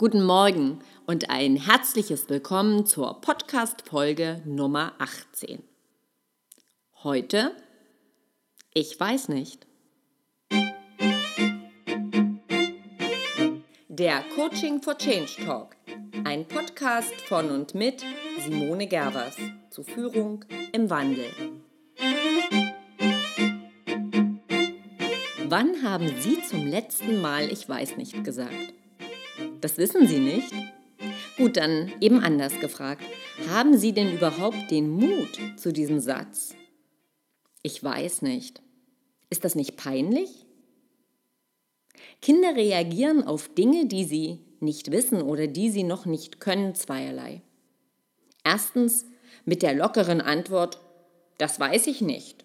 Guten Morgen und ein herzliches Willkommen zur Podcast-Folge Nummer 18. Heute, ich weiß nicht. Der Coaching for Change Talk, ein Podcast von und mit Simone Gervers zu Führung im Wandel. Wann haben Sie zum letzten Mal Ich weiß nicht gesagt? Das wissen Sie nicht? Gut, dann eben anders gefragt. Haben Sie denn überhaupt den Mut zu diesem Satz? Ich weiß nicht. Ist das nicht peinlich? Kinder reagieren auf Dinge, die sie nicht wissen oder die sie noch nicht können, zweierlei. Erstens mit der lockeren Antwort, das weiß ich nicht.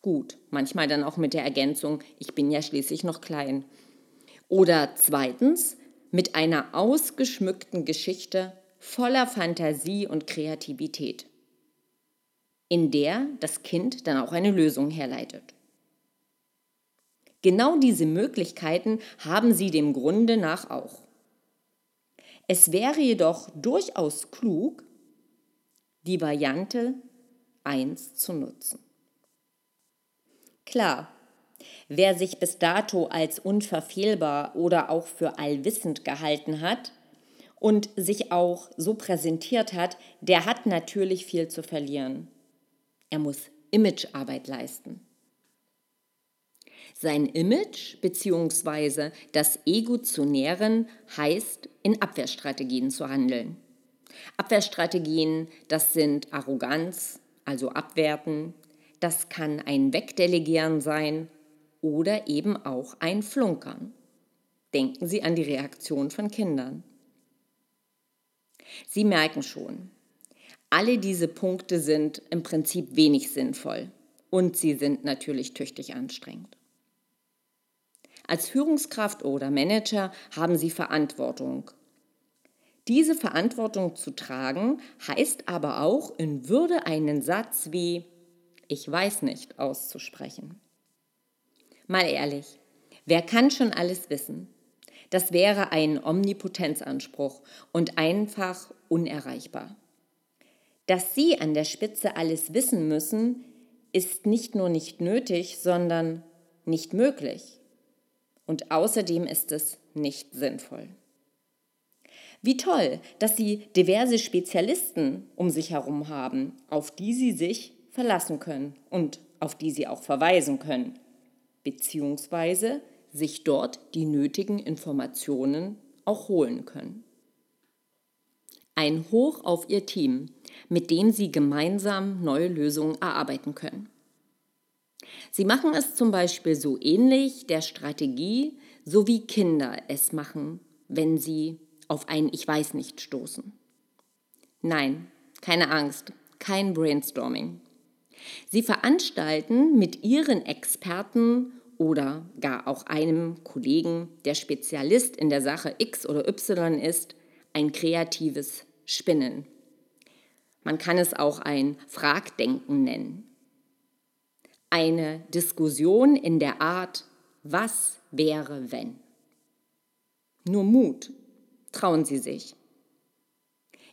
Gut, manchmal dann auch mit der Ergänzung, ich bin ja schließlich noch klein. Oder zweitens mit einer ausgeschmückten Geschichte voller Fantasie und Kreativität, in der das Kind dann auch eine Lösung herleitet. Genau diese Möglichkeiten haben sie dem Grunde nach auch. Es wäre jedoch durchaus klug, die Variante 1 zu nutzen. Klar, Wer sich bis dato als unverfehlbar oder auch für allwissend gehalten hat und sich auch so präsentiert hat, der hat natürlich viel zu verlieren. Er muss Imagearbeit leisten. Sein Image bzw. das Ego zu nähren heißt, in Abwehrstrategien zu handeln. Abwehrstrategien, das sind Arroganz, also Abwerten, das kann ein Wegdelegieren sein oder eben auch ein Flunkern. Denken Sie an die Reaktion von Kindern. Sie merken schon, alle diese Punkte sind im Prinzip wenig sinnvoll und sie sind natürlich tüchtig anstrengend. Als Führungskraft oder Manager haben Sie Verantwortung. Diese Verantwortung zu tragen heißt aber auch in Würde einen Satz wie Ich weiß nicht auszusprechen. Mal ehrlich, wer kann schon alles wissen? Das wäre ein Omnipotenzanspruch und einfach unerreichbar. Dass Sie an der Spitze alles wissen müssen, ist nicht nur nicht nötig, sondern nicht möglich. Und außerdem ist es nicht sinnvoll. Wie toll, dass Sie diverse Spezialisten um sich herum haben, auf die Sie sich verlassen können und auf die Sie auch verweisen können beziehungsweise sich dort die nötigen Informationen auch holen können. Ein Hoch auf Ihr Team, mit dem Sie gemeinsam neue Lösungen erarbeiten können. Sie machen es zum Beispiel so ähnlich der Strategie, so wie Kinder es machen, wenn sie auf ein Ich weiß nicht stoßen. Nein, keine Angst, kein Brainstorming. Sie veranstalten mit ihren Experten oder gar auch einem Kollegen, der Spezialist in der Sache X oder Y ist, ein kreatives Spinnen. Man kann es auch ein Fragdenken nennen. Eine Diskussion in der Art, was wäre wenn? Nur Mut, trauen Sie sich.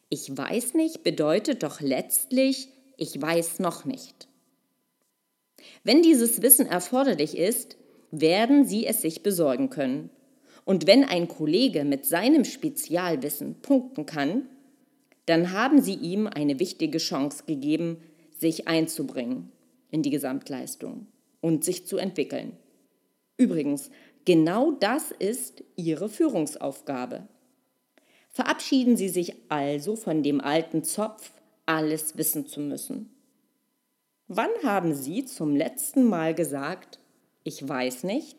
Ich weiß nicht bedeutet doch letztlich, ich weiß noch nicht. Wenn dieses Wissen erforderlich ist, werden Sie es sich besorgen können. Und wenn ein Kollege mit seinem Spezialwissen punkten kann, dann haben Sie ihm eine wichtige Chance gegeben, sich einzubringen in die Gesamtleistung und sich zu entwickeln. Übrigens, genau das ist Ihre Führungsaufgabe. Verabschieden Sie sich also von dem alten Zopf, alles wissen zu müssen. Wann haben Sie zum letzten Mal gesagt, ich weiß nicht?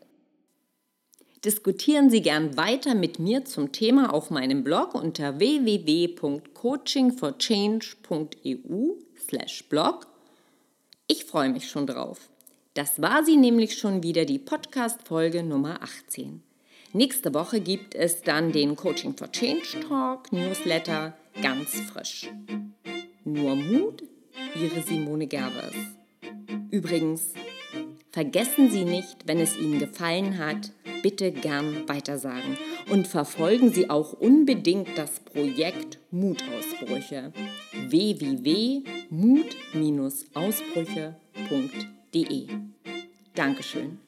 Diskutieren Sie gern weiter mit mir zum Thema auf meinem Blog unter www.coachingforchange.eu/blog. Ich freue mich schon drauf. Das war sie nämlich schon wieder die Podcast Folge Nummer 18. Nächste Woche gibt es dann den Coaching for Change Talk Newsletter ganz frisch. Nur Mut Ihre Simone Gerbers. Übrigens, Vergessen Sie nicht, wenn es Ihnen gefallen hat, bitte gern weitersagen und verfolgen Sie auch unbedingt das Projekt Mutausbrüche www.mut-ausbrüche.de. Dankeschön.